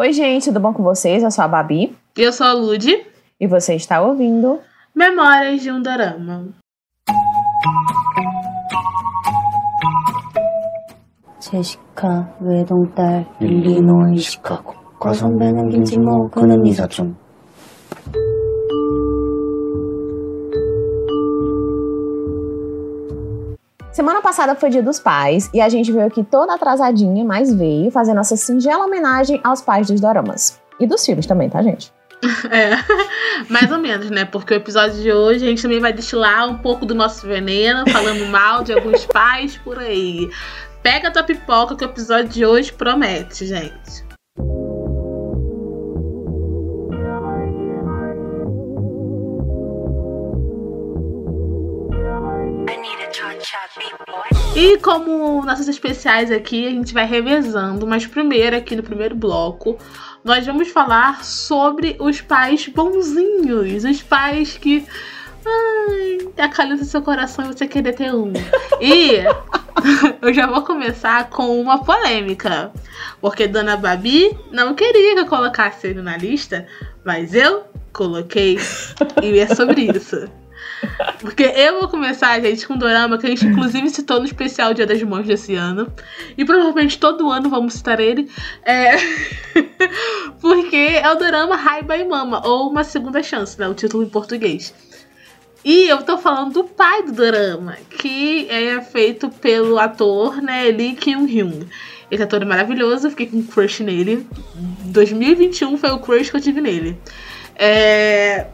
Oi, gente, tudo bom com vocês? Eu sou a Babi. Eu sou a Lud. E você está ouvindo Memórias de um Dorama. 제시카 외동딸 릴리노 이시카고 과선배는 김치모 그는 이사촌 Semana passada foi Dia dos Pais e a gente veio aqui toda atrasadinha, mas veio fazer nossa singela homenagem aos pais dos doramas. E dos filmes também, tá, gente? É, mais ou menos, né? Porque o episódio de hoje a gente também vai destilar um pouco do nosso veneno, falando mal de alguns pais por aí. Pega a tua pipoca que o episódio de hoje promete, gente. E como nossos especiais aqui, a gente vai revezando, mas primeiro, aqui no primeiro bloco, nós vamos falar sobre os pais bonzinhos, os pais que. Ai, acalenta seu coração e você querer ter um. E eu já vou começar com uma polêmica. Porque Dona Babi não queria que eu colocasse ele na lista, mas eu coloquei. E é sobre isso. Porque eu vou começar, gente, com um dorama que a gente inclusive citou no especial Dia das Mães desse ano. E provavelmente todo ano vamos citar ele. É... Porque é o dorama Raiba e Mama, ou Uma Segunda Chance, né? O título em português. E eu tô falando do pai do dorama, que é feito pelo ator, né, Lee Kyung-hyun. Esse ator é maravilhoso, fiquei com um crush nele. 2021 foi o crush que eu tive nele. É...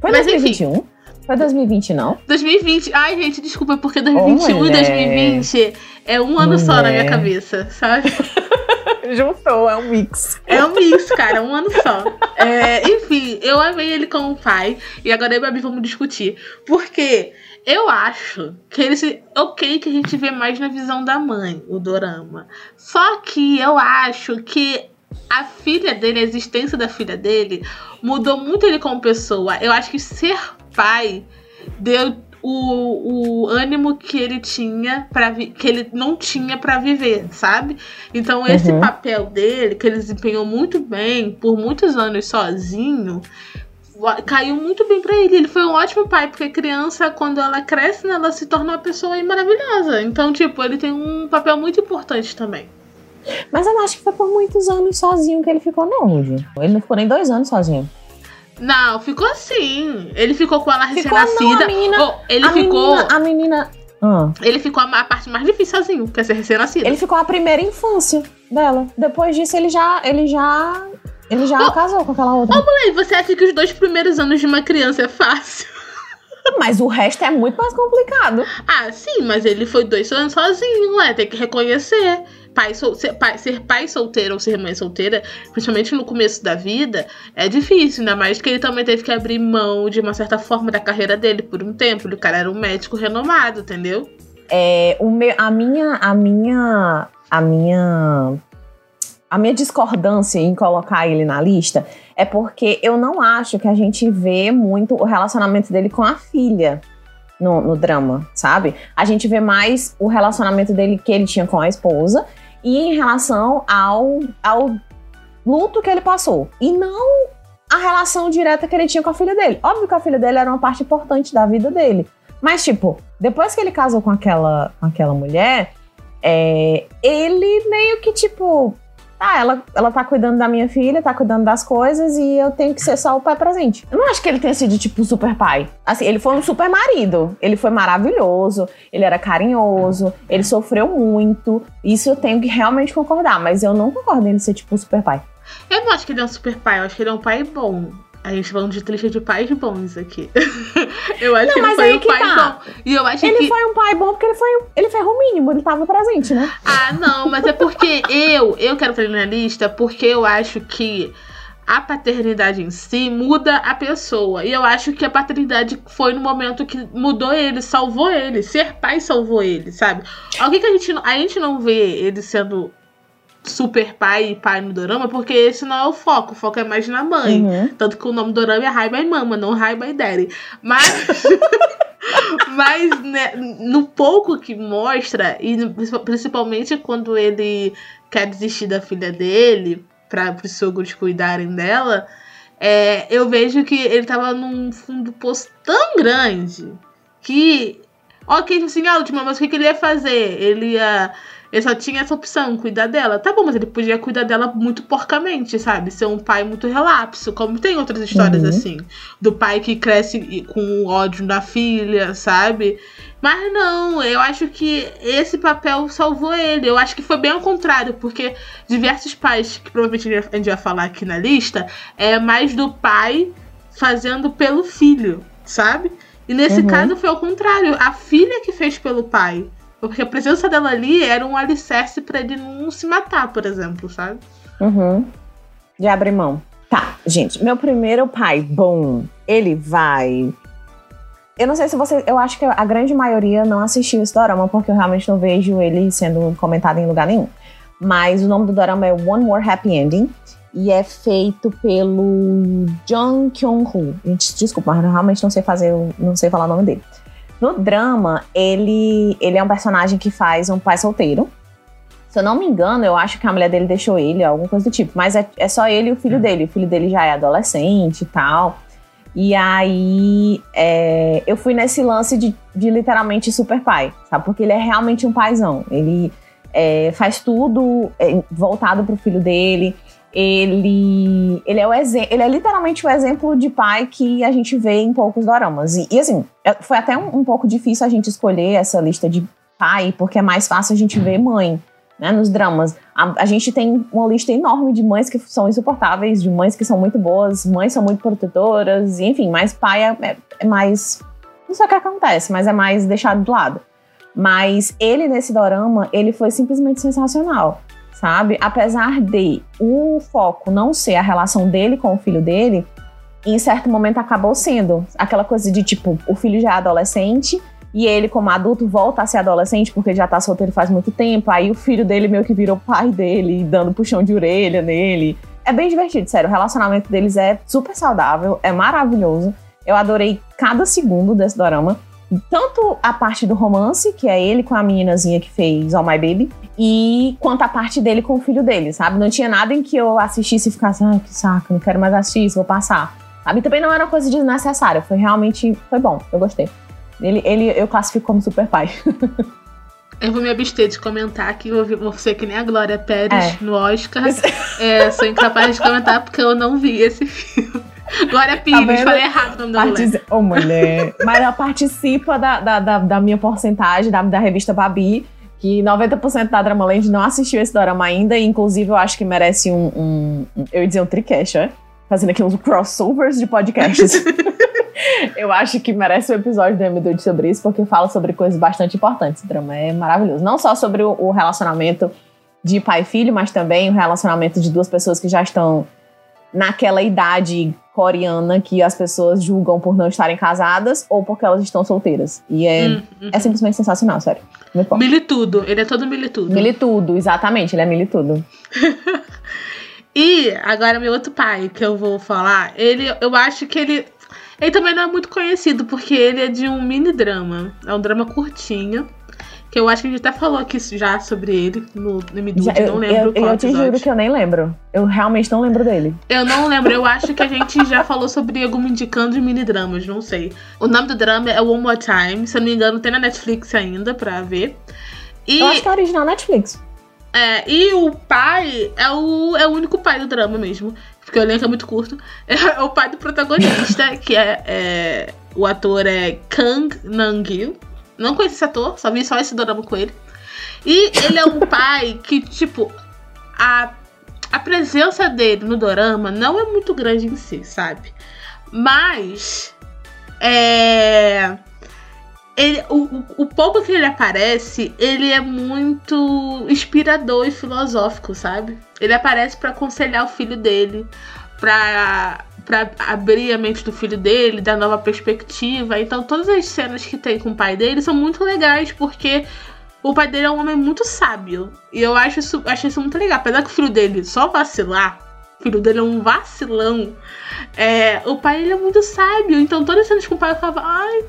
Foi Mas, 2021? Foi 2020, não? 2020. Ai, gente, desculpa, porque 2021 Oh, e 2020 é um ano só na minha Mulher. cabeça, sabe? Juntou, é um mix. É um mix, cara, um ano só. É, enfim, eu amei ele como pai. E agora eu e a Babi vamos discutir. Porque eu acho que ele se. Ok, que a gente vê mais na visão da mãe, o Dorama. Só que eu acho que a filha dele, a existência da filha dele, mudou muito ele como pessoa. Eu acho que ser pai deu o, o ânimo que ele tinha para que ele não tinha pra viver, sabe? Então esse Uhum. papel dele, que ele desempenhou muito bem por muitos anos sozinho, caiu muito bem pra ele. Ele foi um ótimo pai, porque a criança, quando ela cresce, né, ela se torna uma pessoa maravilhosa. Então, tipo, ele tem um papel muito importante também. Mas eu não acho que foi por muitos anos sozinho que ele ficou, não, Rudy. Ele não ficou nem dois anos sozinho. Não, ficou assim. Ele ficou com ela Ficou, não, a recém-nascida. menina- Oh, ele a ficou. Menina, a menina. Ah. Ele ficou a, a parte mais difícil sozinho, que é ser recém-nascido. Ele ficou a primeira infância dela. Depois disso, ele já. Ele já. Ele já Oh. casou com aquela outra. Ei, Você acha que os dois primeiros anos de uma criança é fácil? Mas o resto é muito mais complicado. Ah, sim, mas ele foi dois anos sozinho, ué, tem que reconhecer. Pai, sol- ser, pai, ser pai solteiro ou ser mãe solteira, principalmente no começo da vida, é difícil, ainda mais que ele também teve que abrir mão de uma certa forma da carreira dele por um tempo. O cara era um médico renomado, entendeu? É, o meu, a minha. A minha. A minha. A minha discordância em colocar ele na lista é porque eu não acho que a gente vê muito o relacionamento dele com a filha no, no drama, sabe? A gente vê mais o relacionamento dele que ele tinha com a esposa e em relação ao, ao luto que ele passou. E não a relação direta que ele tinha com a filha dele. Óbvio que a filha dele era uma parte importante da vida dele. Mas, tipo, depois que ele casou com aquela, com aquela mulher, é, ele meio que, tipo, ah, ela, ela tá cuidando da minha filha, tá cuidando das coisas e eu tenho que ser só o pai presente. Eu não acho que ele tenha sido, tipo, super pai. Assim, ele foi um super marido. Ele foi maravilhoso, ele era carinhoso, ele sofreu muito. Isso eu tenho que realmente concordar, mas eu não concordo em ele ser, tipo, um super pai. Eu não acho que ele é um super pai, eu acho que ele é um pai bom. A gente falando de lista de pais bons aqui. eu acho Não, que ele foi um pai tá. bom. E eu acho Ele que. foi um pai bom porque ele foi ele fez o mínimo, ele tava presente, né? Ah, não, mas é porque eu, eu quero fazer na lista porque eu acho que a paternidade em si muda a pessoa. E eu acho que a paternidade foi no momento que mudou ele, salvou ele. Ser pai salvou ele, sabe? Alguém que a gente, a gente não vê ele sendo super pai e pai no dorama, porque esse não é o foco. O foco é mais na mãe. Uhum. Tanto que o nome do dorama é Raiba e Mama, não Raiba e Daddy. Mas. Mas né, no pouco que mostra, e principalmente quando ele quer desistir da filha dele, para os sogros cuidarem dela, é, eu vejo que ele tava num fundo do poço tão grande que. Ok, tipo assim, a última, mas o que, que ele ia fazer? Ele ia ele só tinha essa opção, cuidar dela. Tá bom, mas ele podia cuidar dela muito porcamente, sabe? Ser um pai muito relapso, como tem outras histórias uhum. assim. Do pai que cresce com ódio da filha, sabe? Mas não, eu acho que esse papel salvou ele. Eu acho que foi bem ao contrário, porque diversos pais, que provavelmente a gente vai falar aqui na lista, é mais do pai fazendo pelo filho, sabe? E nesse uhum. caso foi ao contrário, a filha que fez pelo pai. Porque a presença dela ali era um alicerce para ele não se matar, por exemplo, sabe? Uhum. De abrir mão. Tá, gente, meu primeiro pai, bom, ele vai. Eu não sei se você. Eu acho que a grande maioria não assistiu esse dorama, porque eu realmente não vejo ele sendo comentado em lugar nenhum. Mas o nome do dorama é One More Happy Ending. E é feito pelo Jung Kyung-ho. Gente, desculpa, mas eu realmente não sei fazer, não sei falar o nome dele. No drama, ele, ele é um personagem que faz um pai solteiro. Se eu não me engano, eu acho que a mulher dele deixou ele, alguma coisa do tipo. Mas é, é só ele e o filho hum. dele. O filho dele já é adolescente e tal. E aí, é, eu fui nesse lance de, de, literalmente super pai, sabe? Porque ele é realmente um paizão. Ele é, faz tudo é, voltado pro filho dele ele, ele, é o ele é literalmente o exemplo de pai que a gente vê em poucos doramas. E, e assim, é, foi até um, um, pouco difícil a gente escolher essa lista de pai, porque é mais fácil a gente ver mãe. Né, nos dramas. A, a, gente tem uma lista enorme de mães que são insuportáveis, de mães que são muito boas, mães são muito protetoras, enfim, mas pai é, é, é mais. Não sei o que acontece, mas é mais deixado de lado. Mas ele, nesse dorama, ele foi simplesmente sensacional sabe? Apesar de o foco não ser a relação dele com o filho dele, em certo momento acabou sendo aquela coisa de tipo, o filho já é adolescente e ele, como adulto, volta a ser adolescente porque já tá solteiro faz muito tempo. Aí o filho dele meio que virou pai dele, dando puxão de orelha nele. É bem divertido, sério. O relacionamento deles é super saudável, é maravilhoso. Eu adorei cada segundo desse dorama. Tanto a parte do romance, que é ele com a meninazinha que fez All My Baby, e quanto a parte dele com o filho dele, sabe? Não tinha nada em que eu assistisse e ficasse, ai, que saco, não quero mais assistir isso, vou passar. Sabe? Também não era uma coisa desnecessária, foi realmente, foi bom, eu gostei. Ele, ele eu classifico como super pai. Eu vou me abster de comentar que eu vou ser que nem a Glória Pérez é. no Oscar. É, sou incapaz de comentar porque eu não vi esse filme. Glória tá Pires, tá falei errado o nome da mulher. Ô, mulher. Mas ela participa da, da, da, da minha porcentagem, da, da revista Babi que 90% da Dramaland não assistiu esse drama ainda, e inclusive eu acho que merece um, um, um eu ia dizer um tricast, é? Fazendo aqui uns crossovers de podcasts. eu acho que merece um episódio do M2 sobre isso, porque fala sobre coisas bastante importantes. O drama é maravilhoso. Não só sobre o, o relacionamento de pai e filho, mas também o relacionamento de duas pessoas que já estão naquela idade coreana que as pessoas julgam por não estarem casadas ou porque elas estão solteiras. E é, hum, uhum. é simplesmente sensacional, sério. Militudo, ele é todo militudo. Militudo, exatamente, ele é militudo. e agora meu outro pai que eu vou falar, ele, eu acho que ele ele também não é muito conhecido porque ele é de um mini drama, é um drama curtinho. Que eu acho que a gente até falou aqui já sobre ele no, no Midude, não lembro eu, qual Eu te episódio. juro que eu nem lembro. Eu realmente não lembro dele. Eu não lembro, eu acho que a gente já falou sobre algum indicando de mini dramas, não sei. O nome do drama é One More Time, se eu não me engano tem na Netflix ainda pra ver. E, eu acho que é original Netflix. É, e o pai é o, é o único pai do drama mesmo. Porque o elenco é muito curto. É o pai do protagonista, que é, é o ator é Kang Nang-gil. Não conheço esse ator, só vi só esse dorama com ele. E ele é um pai que, tipo, a, a presença dele no dorama não é muito grande em si, sabe? Mas. É. Ele, o, o pouco que ele aparece, ele é muito inspirador e filosófico, sabe? Ele aparece para aconselhar o filho dele, pra para abrir a mente do filho dele, dar nova perspectiva. Então, todas as cenas que tem com o pai dele são muito legais, porque o pai dele é um homem muito sábio. E eu acho isso, acho isso muito legal. Apesar que o filho dele só vacilar, o filho dele é um vacilão. É, o pai ele é muito sábio. Então, todas as cenas com o pai eu falava, ai,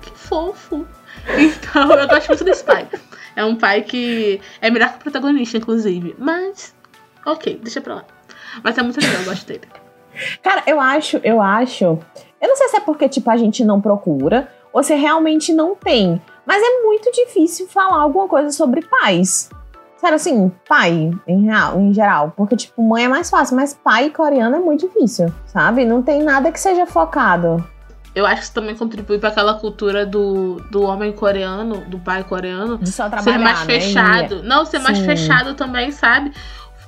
que fofo. Então, eu gosto muito desse pai. É um pai que é melhor que o protagonista, inclusive. Mas, ok, deixa pra lá. Mas é muito legal, eu gosto dele. Cara, eu acho, eu acho. Eu não sei se é porque, tipo, a gente não procura ou se realmente não tem. Mas é muito difícil falar alguma coisa sobre pais. Sério, assim, pai, em, real, em geral. Porque, tipo, mãe é mais fácil, mas pai coreano é muito difícil, sabe? Não tem nada que seja focado. Eu acho que isso também contribui para aquela cultura do, do homem coreano, do pai coreano, De só trabalhar, ser mais né? fechado. Não, ser mais Sim. fechado também, sabe?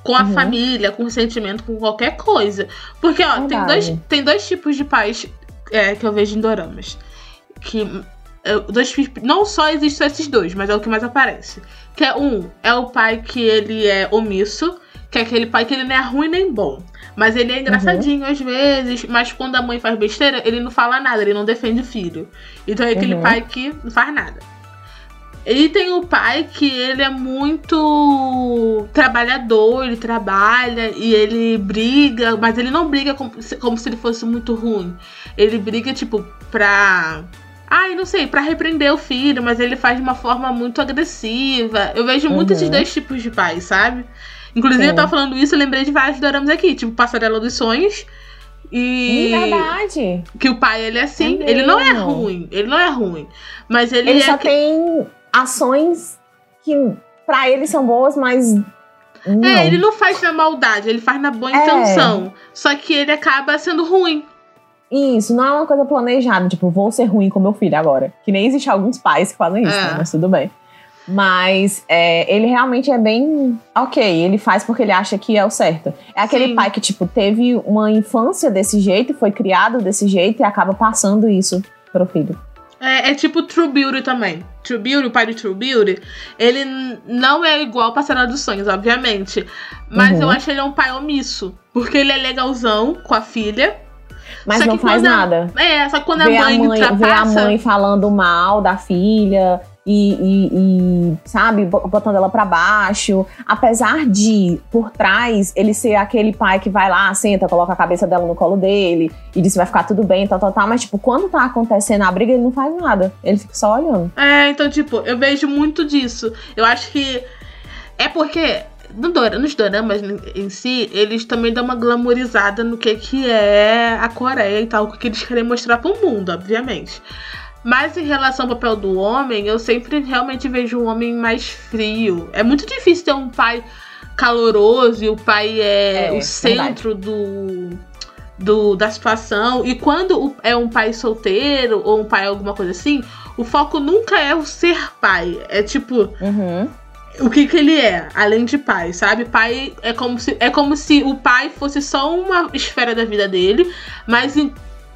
Com a Uhum. família, com o sentimento, com qualquer coisa. Porque, ó, tem dois, tem dois tipos de pais é, que eu vejo em doramas. Que. é, Dois, não só existem esses dois, mas é o que mais aparece. Que é um, é o pai que ele é omisso, que é aquele pai que ele não é ruim nem bom. Mas ele é engraçadinho às vezes, mas quando a mãe faz besteira, ele não fala nada, ele não defende o filho. Então é aquele Uhum. pai que não faz nada. E tem o pai que ele é muito trabalhador, ele trabalha e ele briga, mas ele não briga como se, como se ele fosse muito ruim. Ele briga, tipo, pra. Ai, não sei, pra repreender o filho, mas ele faz de uma forma muito agressiva. Eu vejo muito Uhum. esses dois tipos de pais, sabe? Inclusive, Sim. eu tava falando isso, eu lembrei de vários doramas aqui, tipo Passarela dos Sonhos. E verdade. que o pai ele é assim, É ele não é ruim, ele não é ruim, mas ele, Ele é só que- tem ações que pra ele são boas, mas. Não. É, ele não faz na maldade, ele faz na boa É. intenção. Só que ele acaba sendo ruim. Isso, não é uma coisa planejada, tipo, vou ser ruim com meu filho agora. Que nem existe alguns pais que fazem isso, É. né? mas tudo bem. Mas é, ele realmente é bem ok, ele faz porque ele acha que é o certo. É aquele Sim. pai que, tipo, teve uma infância desse jeito, foi criado desse jeito e acaba passando isso pro filho. É, é tipo True Beauty também. True Beauty, o pai de True Beauty, ele não é igual ao Passarela dos Sonhos, obviamente. Mas Uhum. eu acho ele um pai omisso. Porque ele é legalzão com a filha. Mas Só não que faz a- nada. É, só que quando a a, mãe, mãe, vê a ultrapassa. mãe falando mal da filha e, e- e, sabe, bo- botando ela pra baixo. Apesar de, por trás, ele ser aquele pai que vai lá, senta, coloca a cabeça dela no colo dele e diz que vai ficar tudo bem, tal, tal, tal. Mas, tipo, quando tá acontecendo a briga, ele não faz nada. Ele fica só olhando. É, então, tipo, eu vejo muito disso. Eu acho que. É porque. no dora- nos doramas em si, eles também dão uma glamorizada no que, que é a Coreia e tal, o que eles querem mostrar pro mundo, obviamente. Mas em relação ao papel do homem, eu sempre realmente vejo um homem mais frio. É muito difícil ter um pai caloroso e o pai é, É, o centro do, do, da situação. E quando é um pai solteiro ou um pai alguma coisa assim, o foco nunca é o ser pai. É tipo, Uhum. o que, que ele é, além de pai, sabe? Pai é como se, é como se o pai fosse só uma esfera da vida dele, mas, em-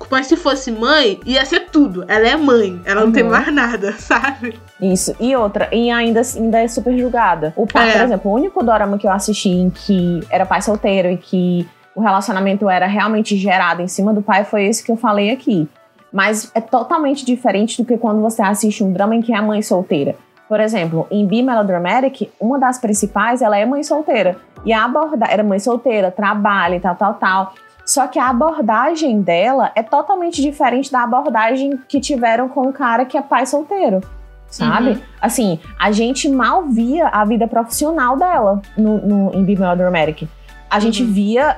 mas se fosse mãe, ia ser tudo. Ela é mãe, ela não tem Uhum. mais nada, sabe? Isso. E outra, e ainda, ainda é super julgada. O pai, É. por exemplo, o único dorama que eu assisti em que era pai solteiro e que o relacionamento era realmente gerado em cima do pai foi esse que eu falei aqui. Mas é totalmente diferente do que quando você assiste um drama em que é a mãe solteira. Por exemplo, em Be Melodramatic, uma das principais, ela é mãe solteira. E a abordagem, era mãe solteira, trabalha e tal, tal, tal. Só que a abordagem dela é totalmente diferente da abordagem que tiveram com o cara que é pai solteiro. Sabe? Uhum. Assim, a gente mal via a vida profissional dela no, no, em Be Melodramatic. A gente Uhum. via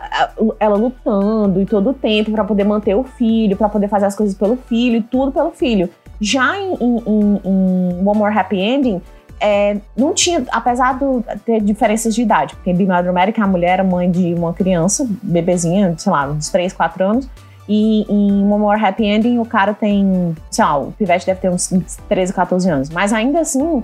ela lutando e todo o tempo pra poder manter o filho, pra poder fazer as coisas pelo filho e tudo pelo filho. Já em, em, em- em One More Happy Ending, é, não tinha, apesar de ter diferenças de idade, porque em Melodramatic a mulher era mãe de uma criança, bebezinha, sei lá, uns 3, 4 anos, e em One More Happy Ending o cara tem, sei lá, o pivete deve ter uns 13, 14 anos, mas ainda assim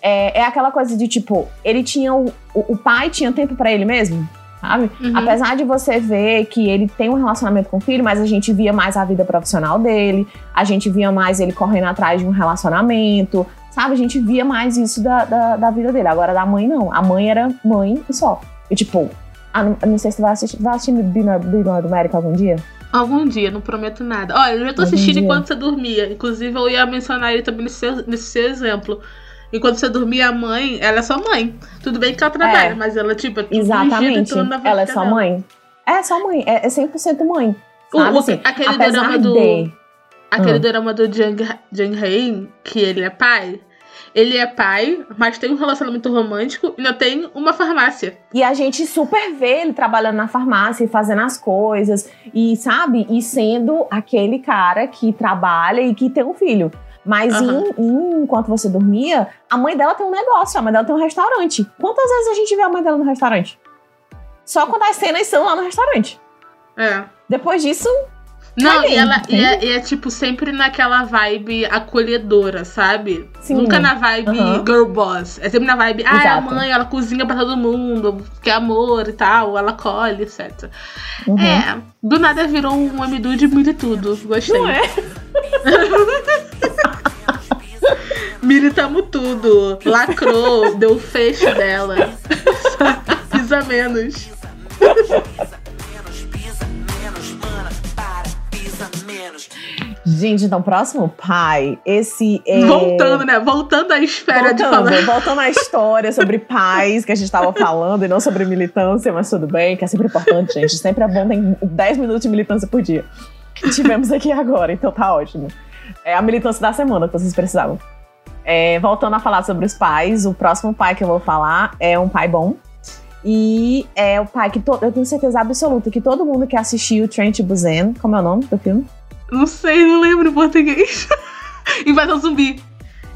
é, é aquela coisa de tipo, ele tinha o, o, pai tinha tempo pra ele mesmo, sabe? Uhum. Apesar de você ver que ele tem um relacionamento com o filho, mas a gente via mais a vida profissional dele, a gente via mais ele correndo atrás de um relacionamento, sabe? A gente via mais isso da, da, da vida dele. Agora, da mãe, não. A mãe era mãe e só. E tipo, ah, não, não sei se tu vai assistir. Vai assistir Big Brother América algum dia? Algum dia, não prometo nada. Olha, eu já tô Algum assistindo dia. enquanto você dormia. Inclusive, eu ia mencionar ele também nesse seu, nesse seu exemplo. Enquanto você dormia, a mãe, ela é sua mãe. Tudo bem que ela trabalha, É. mas ela, tipo, é Exatamente. Ela é só dela. mãe. É só mãe. É, é 100% mãe. Sabe o- assim? aquele drama do. de... Aquele Ah. drama do Jang, Jang que ele é pai, ele é pai, mas tem um relacionamento romântico e ainda tem uma farmácia. E a gente super vê ele trabalhando na farmácia e fazendo as coisas, e sabe? E sendo aquele cara que trabalha e que tem um filho. Mas Aham. em- em- enquanto você dormia, a mãe dela tem um negócio, a mãe dela tem um restaurante. Quantas vezes a gente vê a mãe dela no restaurante? Só quando as cenas são lá no restaurante. É. Depois disso, Não, e ela e é, e é, tipo sempre naquela vibe acolhedora, sabe? Sim. Nunca na vibe Aham. girl boss. É sempre na vibe, ah, é a mãe, ela cozinha pra todo mundo, quer amor e tal, ela colhe, etc. uhum. É, do nada virou um amidude muito e tudo. Gostei. não é? Militamos tudo. Lacrou, deu o fecho dela. Pisa menos. Gente, então, próximo pai, esse é. Voltando, né? Voltando à esfera de Voltando, falar. voltando à história sobre pais que a gente tava falando e não sobre militância, mas tudo bem, que é sempre importante, gente. Sempre é bom ter 10 minutos de militância por dia. Que tivemos aqui agora, então tá ótimo. É a militância da semana que vocês precisavam. É, voltando a falar sobre os pais, o próximo pai que eu vou falar é um pai bom. E é o pai que to- eu tenho certeza absoluta que todo mundo que assistiu Trent Busan, como é o nome do filme? Não sei, não lembro em português. Invasão zumbi.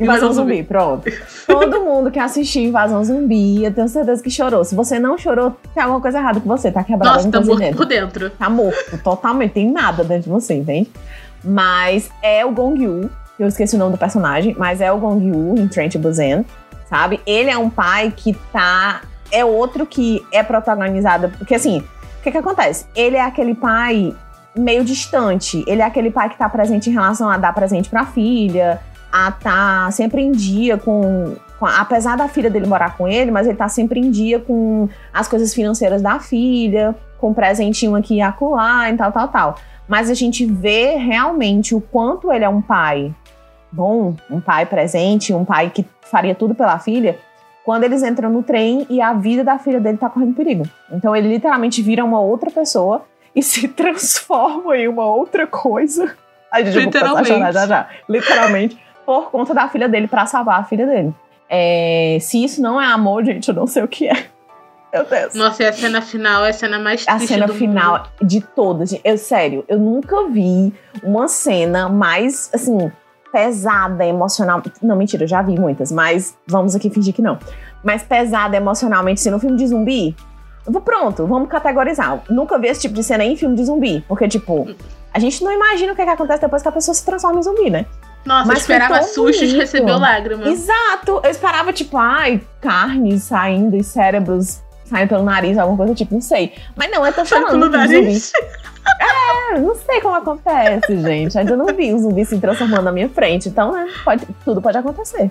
Invasão Zumbi, pronto. Todo mundo que assistiu Invasão Zumbi, eu tenho certeza que chorou. Se você não chorou, tem alguma coisa errada com você, tá quebrado Nossa, tá morto dentro. por dentro. Tá morto, totalmente, tem nada dentro de você, entende? Mas é o Gong Yu, eu esqueci o nome do personagem, mas é o Gong Yu em Trent Busan, sabe? Ele é um pai que tá. É outro que é protagonizado. Porque assim, o que que acontece? Ele é aquele pai meio distante. Ele é aquele pai que tá presente em relação a dar presente pra filha, a tá sempre em dia com. apesar da filha dele morar com ele, mas ele tá sempre em dia com as coisas financeiras da filha, com presentinho aqui e acolá e tal, tal, tal. Mas a gente vê realmente o quanto ele é um pai bom, um pai presente, um pai que faria tudo pela filha, quando eles entram no trem e a vida da filha dele tá correndo perigo. Então ele literalmente vira uma outra pessoa e se transforma em uma outra coisa. A gente a Literalmente. já já. Literalmente, por conta da filha dele, pra salvar a filha dele. É, se isso não é amor, gente, eu não sei o que é. Meu Deus. Nossa, e a cena final é a cena mais A triste cena do final mundo. de todas. Eu, sério, eu nunca vi uma cena mais, assim, pesada emocional. Não, mentira, eu já vi muitas, mas vamos aqui fingir que não. Mas pesada emocionalmente, assim, no filme de zumbi. Pronto, vamos categorizar. Nunca vi esse tipo de cena em filme de zumbi. Porque, tipo, a gente não imagina o que, é que acontece depois que a pessoa se transforma em zumbi, né? Nossa, Mas eu esperava foi tão sustos e bonito. recebeu lágrima. Exato! Eu esperava, tipo, ai, carnes saindo e cérebros saindo pelo nariz, alguma coisa tipo, não sei. Mas não, eu tô pelo no filme de nariz. é, não sei como acontece, gente. Ainda não vi um zumbi se transformando na minha frente. Então, né, pode, tudo pode acontecer.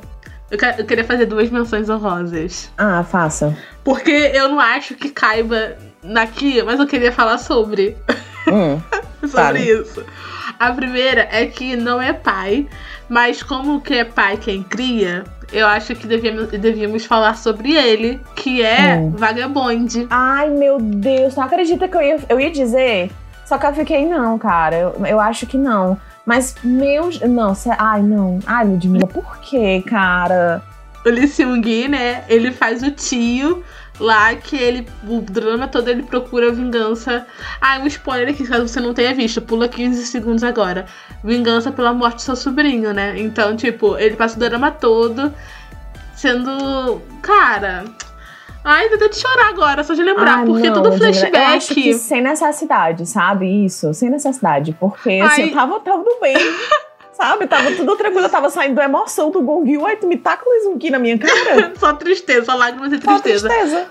Eu, que- eu queria fazer duas menções honrosas. Ah, faça. Porque eu não acho que caiba naqui, mas eu queria falar sobre. Hum, sobre Fale. isso. A primeira é que não é pai, mas como que é pai quem cria, eu acho que devíamos, devíamos falar sobre ele, que é Hum. Vagabonde. Ai, meu Deus, não acredita que eu ia, eu ia dizer? Só que eu fiquei, não, cara. Eu, eu acho que não. Mas, meu. Não, sé- ai, não. Ai, Ludmilla, por quê, cara? O Lee Seung-gi, né, ele faz o tio lá que ele, o drama todo ele procura vingança. Ah, um spoiler aqui, caso você não tenha visto, pula 15 segundos agora. Vingança pela morte do seu sobrinho, né? Então, tipo, ele passa o drama todo sendo. Cara. Ai, dá de chorar agora, só de lembrar, Ai, porque não, todo Ludmilla, Eu acho que flashback. sem necessidade, sabe? Isso, sem necessidade. Porque, assim, Ai. eu tava, tudo bem. Sabe? Tava tudo tranquilo, eu tava saindo da emoção do Gong Yu, aí tu me taca o Izunki na minha cara. Só tristeza, só lágrimas e Só tristeza. tristeza.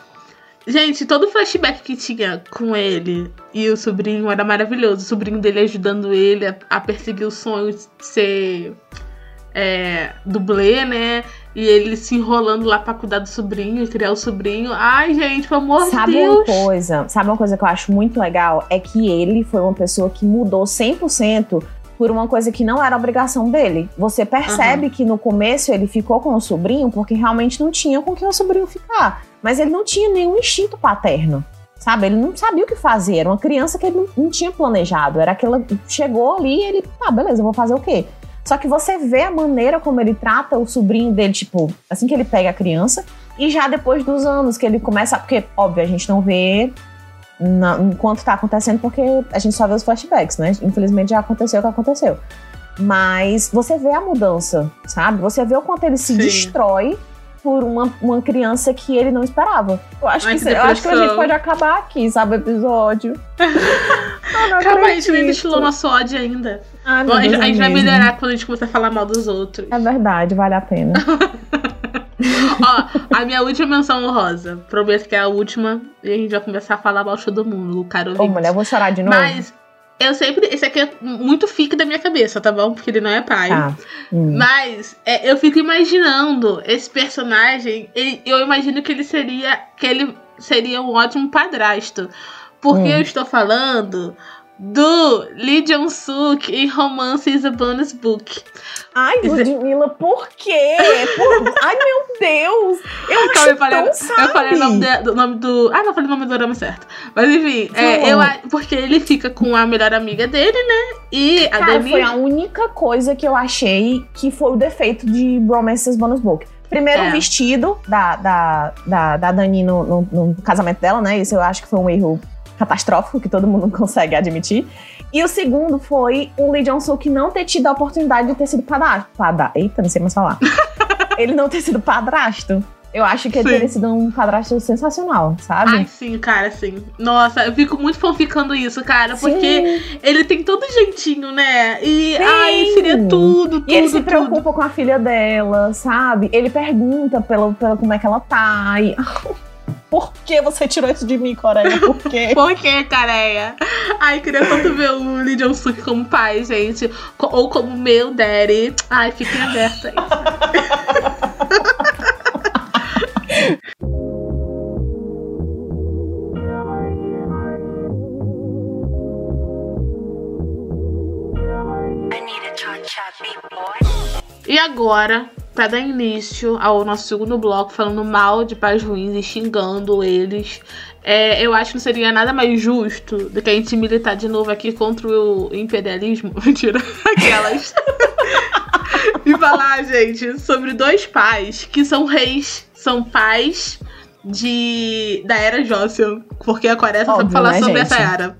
Gente, todo o flashback que tinha com ele e o sobrinho era maravilhoso. O sobrinho dele ajudando ele a, a perseguir o sonho de ser é, dublê, né? E ele se enrolando lá pra cuidar do sobrinho criar o sobrinho. Ai, gente, pelo amor Sabe de uma Deus. coisa? Sabe uma coisa que eu acho muito legal? É que ele foi uma pessoa que mudou 100% por uma coisa que não era obrigação dele. Você percebe que no começo ele ficou com o sobrinho porque realmente não tinha com quem o sobrinho ficar. Mas ele não tinha nenhum instinto paterno. Sabe? Ele não sabia o que fazer. Era uma criança que ele não, não tinha planejado. Era aquela. Chegou ali e ele. Tá, beleza, eu vou fazer o quê? Só que você vê a maneira como ele trata o sobrinho dele, tipo, assim que ele pega a criança, e já depois dos anos que ele começa. Porque, óbvio, a gente não vê na, enquanto tá acontecendo, porque a gente só vê os flashbacks, né? Infelizmente já aconteceu o que aconteceu. Mas você vê a mudança, sabe? Você vê o quanto ele se Sim. destrói por uma, uma criança que ele não esperava. Eu acho, Ai, que, que eu acho que a gente pode acabar aqui, sabe, o episódio. Não Calma a gente nem destilou nosso ódio ainda. Ai, Bom, meu a, gente, a gente vai melhorar quando a gente começar a falar mal dos outros. É verdade, vale a pena. Ó, a minha última menção honrosa. Prometo que é a última. E a gente vai começar a falar mal de todo mundo, cara Ô, mulher, eu vou chorar de novo. Mas eu sempre. Esse aqui é muito fique da minha cabeça, tá bom? Porque ele não é pai. Tá. Hum. Mas é, eu fico imaginando esse personagem. ele- eu imagino que ele seria. Que ele seria um ótimo padrasto. Porque Hum. eu estou falando do Lee Jong-suk em Romance is a Bonus Book. Ai, Ludmilla, por quê? Por- Ai, meu Deus! Eu acho Calma, eu falei, tão, sabe? eu falei o nome, de- do nome do. Ah, não falei o nome do drama certo. Mas enfim, é, eu, a- porque ele fica com a melhor amiga dele, né? E a Cara, Demi. foi a única coisa que eu achei que foi o defeito de Bromances Bonus Book. Primeiro, É. o vestido da, da, da, da Dani no, no- no casamento dela, né? Isso eu acho que foi um erro catastrófico que todo mundo consegue admitir. E o segundo foi o Lee Jong-suk não ter tido a oportunidade de ter sido padrasto. Pada... Eita, não sei mais falar. ele não ter sido padrasto. Eu acho que ele Sim. teria sido um padrasto sensacional, sabe? Ai, sim, cara, sim. Nossa, eu fico muito fanficando isso, cara, porque Sim. ele tem todo jeitinho, né? E, Sim. ai, seria tudo, tudo, E ele se tudo. preocupa com a filha dela, sabe? Ele pergunta pela, pela como é que ela tá. E... Por que você tirou isso de mim, Coreia? Por quê? Por que, careia? Ai, queria tanto ver o Lee Jong-suk como pai, gente. Ou como meu daddy. Ai, fiquem abertos aí. E agora, pra dar início ao nosso segundo bloco, falando mal de pais ruins e xingando eles, é, eu acho que não seria nada mais justo do que a gente militar de novo aqui contra o imperialismo. Mentira, aquelas. e falar, gente, sobre dois pais que são reis, são pais de da era Joseon. Porque a Coreia só sabe falar né, sobre gente? essa era.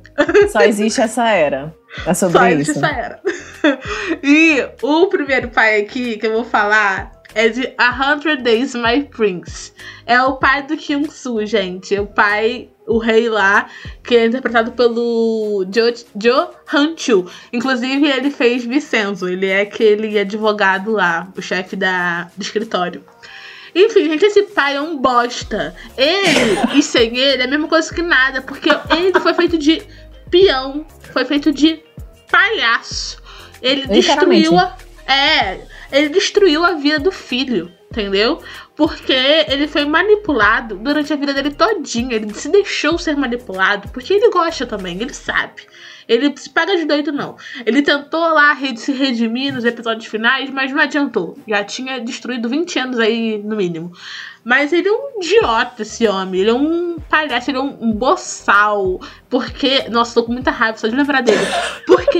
Só existe essa era. É Só sobre existe isso. essa era. e o primeiro pai aqui que eu vou falar é de A Hundred Days My Prince. É o pai do Kyung Soo, gente. É o pai, o rei lá, que é interpretado pelo Jo, jo Han Chu. Inclusive, ele fez Vincenzo. Ele é aquele advogado lá, o chefe da, do escritório. Enfim, gente, esse pai é um bosta. Ele e sem ele é a mesma coisa que nada, porque ele foi feito de peão, foi feito de palhaço. Ele Literalmente. destruiu a. É, ele destruiu a vida do filho, entendeu? Porque ele foi manipulado durante a vida dele todinha. Ele se deixou ser manipulado, porque ele gosta também, ele sabe. Ele se paga de doido, não. Ele tentou lá se redimir nos episódios finais, mas não adiantou. Já tinha destruído 20 anos aí, no mínimo. Mas ele é um idiota, esse homem. Ele é um palhaço, ele é um, um boçal. Porque. Nossa, tô com muita raiva só de lembrar dele. Porque.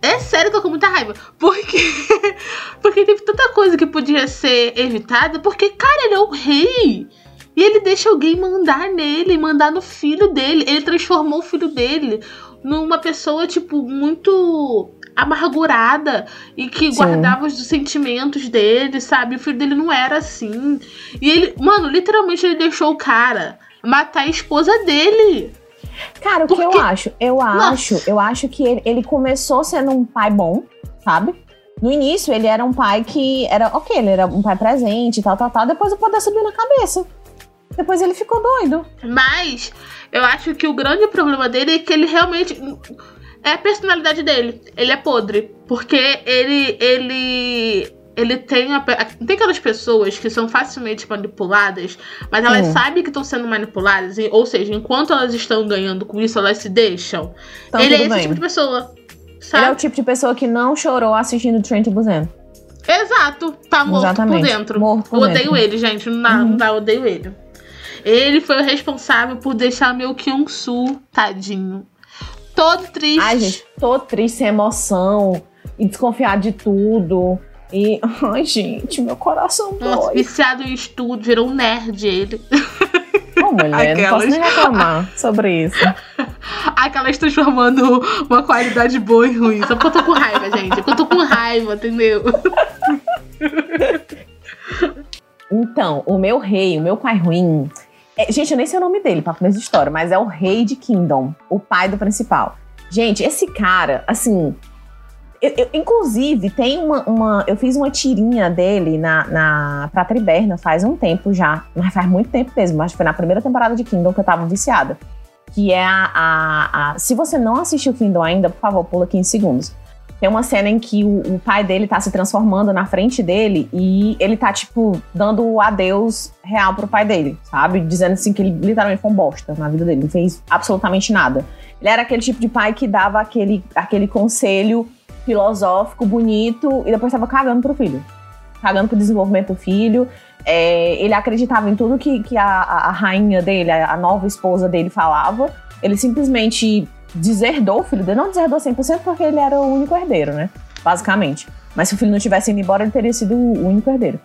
É sério, tô com muita raiva. Porque. Porque teve tanta coisa que podia ser evitada. Porque, cara, ele é o rei. E ele deixa alguém mandar nele, mandar no filho dele. Ele transformou o filho dele numa pessoa, tipo, muito amargurada e que Sim. guardava os sentimentos dele, sabe? O filho dele não era assim. E ele, mano, literalmente ele deixou o cara matar a esposa dele. Cara, o que Porque- eu acho? Eu acho, eu acho que ele, ele começou sendo um pai bom, sabe? No início, ele era um pai que era ok, ele era um pai presente, tal, tal, tal. Depois o poder subiu na cabeça. Depois ele ficou doido. Mas eu acho que o grande problema dele é que ele realmente. É a personalidade dele. Ele é podre. Porque ele. ele. Ele tem. A, tem aquelas pessoas que são facilmente manipuladas, mas elas Sim. sabem que estão sendo manipuladas. ou seja, enquanto elas estão ganhando com isso, elas se deixam. Então ele é esse bem. tipo de pessoa. Ele é Sabe? o tipo de pessoa que não chorou assistindo Trent Busan. Exato. Tá morto Exatamente. por dentro. Morto por odeio dentro. ele, gente. Não dá, Uhum. não dá, odeio ele. Ele foi o responsável por deixar meu Kyung-Soo, tadinho. Todo triste. Ai, gente, tô triste, sem emoção. e desconfiar de tudo. E, ai, gente, meu coração Nossa, dói. viciado em estudo, virou um nerd ele. Ô, mulher, não posso nem reclamar sobre isso. Aquelas transformando uma qualidade boa em ruim. Só porque eu tô com raiva, gente. Porque eu tô com raiva, entendeu? Então, o meu rei, o meu pai ruim. é- gente, eu nem sei o nome dele pra começar a história, mas é o rei de Kingdom, o pai do principal. Gente, esse cara, assim. Eu- eu- inclusive, tem uma, uma- Eu fiz uma tirinha dele na, na, pra Triberna faz um tempo já. Mas faz muito tempo mesmo. Acho que foi na primeira temporada de Kingdom que eu tava viciada. Que é a. a- a- se você não assistiu Kingdom ainda, por favor, pula 15 segundos. Tem uma cena em que o, o pai dele tá se transformando na frente dele e ele tá, tipo, dando o adeus real pro pai dele, sabe? Dizendo assim que ele literalmente foi um bosta na vida dele, não fez absolutamente nada. Ele era aquele tipo de pai que dava aquele, aquele conselho filosófico, bonito, e depois tava cagando pro filho. Cagando pro desenvolvimento do filho. É, ele acreditava em tudo que, que a, a- a rainha dele, a, a nova esposa dele falava. Ele simplesmente deserdou o filho dele. Não deserdou 100% porque ele era o único herdeiro, né? Basicamente. Mas se o filho não tivesse ido embora, ele teria sido o único herdeiro.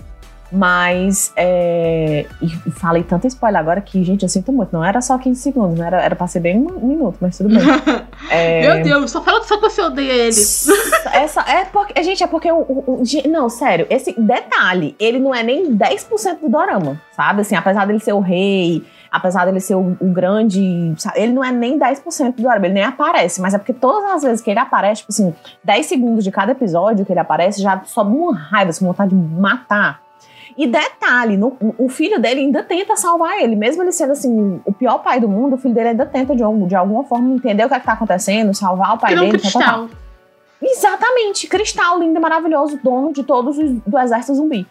Mas, é... E falei tanto spoiler agora que, gente, eu sinto muito. Não era só 15 segundos, né? Era, era pra ser bem um minuto, mas tudo bem. É... Meu Deus, só fala só que você odeia ele. Essa é porque, gente, é porque o, o- o- não, sério, esse detalhe, ele não é nem 10% do dorama, sabe? Assim, apesar dele ser o rei, apesar dele ser o, o grande, sabe? ele não é nem 10% do dorama, ele nem aparece, mas é porque todas as vezes que ele aparece, tipo assim, 10 segundos de cada episódio que ele aparece, já sobe uma raiva, assim, vontade de matar. E detalhe, no- o filho dele ainda tenta salvar ele, mesmo ele sendo assim, o pior pai do mundo, o filho dele ainda tenta de, algum- de alguma forma entender o que, é que tá acontecendo, salvar o pai Ele um dele. tal, tal, tal. cristal. Exatamente, cristal lindo e maravilhoso, dono de todos os do exército zumbi.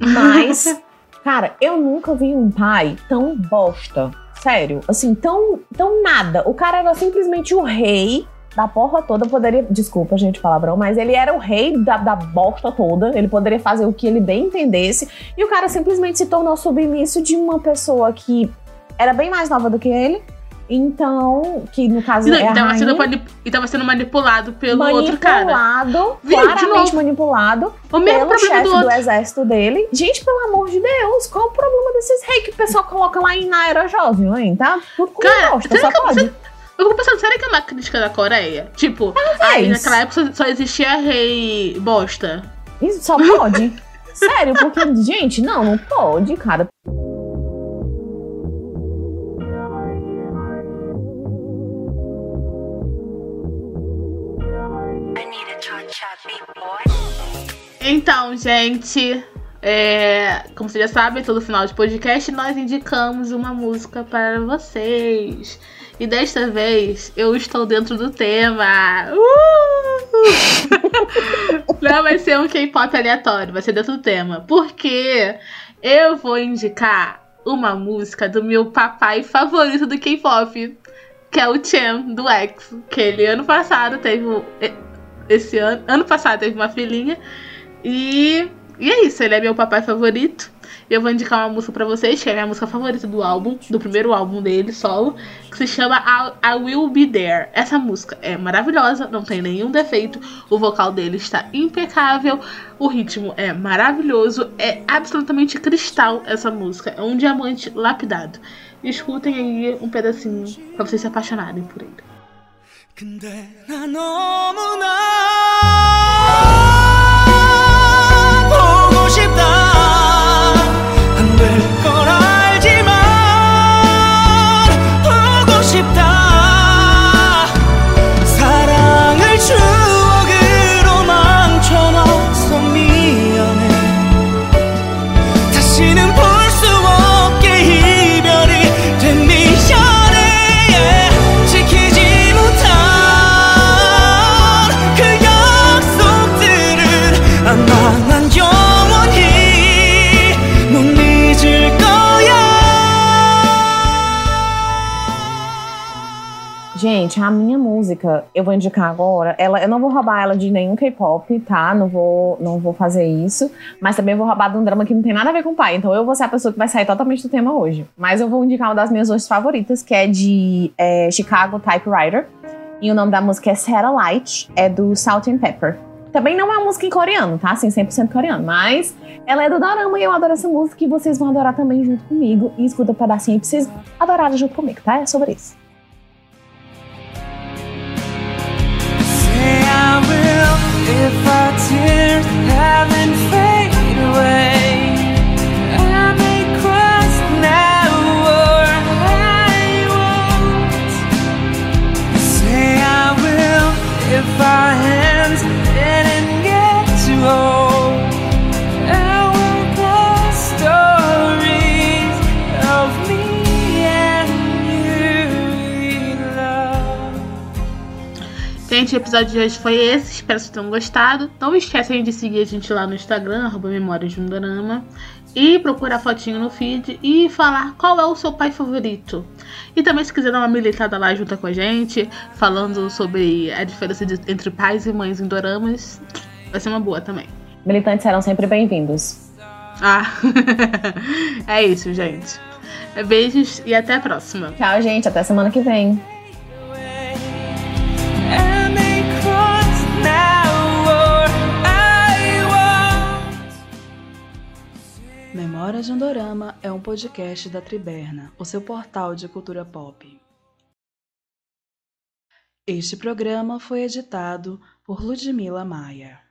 Mas, cara, eu nunca vi um pai tão bosta. Sério, assim, tão, tão nada. O cara era simplesmente o rei da porra toda. Poderia. Desculpa, gente, palavrão, mas ele era o rei da, da bosta toda. Ele poderia fazer o que ele bem entendesse. E o cara simplesmente se tornou submisso de uma pessoa que era bem mais nova do que ele. Então, que no caso não, é e, tava sendo e tava sendo manipulado pelo outro cara. manipulado, claramente manipulado O mesmo pelo chefe do do, exército dele. Gente, pelo amor de Deus, qual o problema desses reis que o pessoal coloca lá em na era jovem, hein? Tá tudo com Cara, bosta, só que pode. Eu fico pensando, será que é uma crítica da Coreia? Tipo, aí naquela época só existia rei bosta. Isso só pode. Sério, porque, gente, não, não pode, cara. Então, gente, é, como vocês já sabem, todo final de podcast nós indicamos uma música para vocês. E desta vez eu estou dentro do tema. Uh! Não vai ser um K-pop aleatório, vai ser dentro do tema. Porque eu vou indicar uma música do meu papai favorito do K-pop, que é o Chen do X. Que ele ano passado teve. Esse ano. Ano passado teve uma filhinha. E, e é isso, ele é meu papai favorito E eu vou indicar uma música pra vocês, que é a minha música favorita do álbum, do primeiro álbum dele, solo, que se chama I, I Will Be There. Essa música é maravilhosa, não tem nenhum defeito, o vocal dele está impecável, o ritmo é maravilhoso, é absolutamente cristal essa música, é um diamante lapidado. Escutem aí um pedacinho pra vocês se apaixonarem por ele. 근데 나 너무나 Gente, a minha música, eu vou indicar agora, ela, eu não vou roubar ela de nenhum K-pop, tá? Não vou, não vou fazer isso. Mas também vou roubar de um drama que não tem nada a ver com o pai. Então eu vou ser a pessoa que vai sair totalmente do tema hoje. Mas eu vou indicar uma das minhas hoje favoritas, que é de é, Chicago Typewriter. E o nome da música é Satellite, é do Salt and Pepper. Também não é uma música em coreano, tá? Assim, 100% coreano. Mas ela é do Dorama e eu adoro essa música e vocês vão adorar também junto comigo. E escuta um pedacinho pra vocês adorarem junto comigo, tá? É sobre isso. Will if our tears haven't fade away. Gente, o episódio de hoje foi esse. Espero que vocês tenham gostado. Não esquecem de seguir a gente lá no Instagram, arroba Memórias de um Dorama. E procurar fotinho no feed e falar qual é o seu pai favorito. E também, se quiser dar uma militada lá junto com a gente, falando sobre a diferença de- entre pais e mães em doramas, vai ser uma boa também. Militantes serão sempre bem-vindos. Ah, é isso, gente. Beijos e até a próxima. Tchau, gente. Até semana que vem. Memórias de um Dorama é um podcast da Triberna, o seu portal de cultura pop. Este programa foi editado por Ludmila Maia.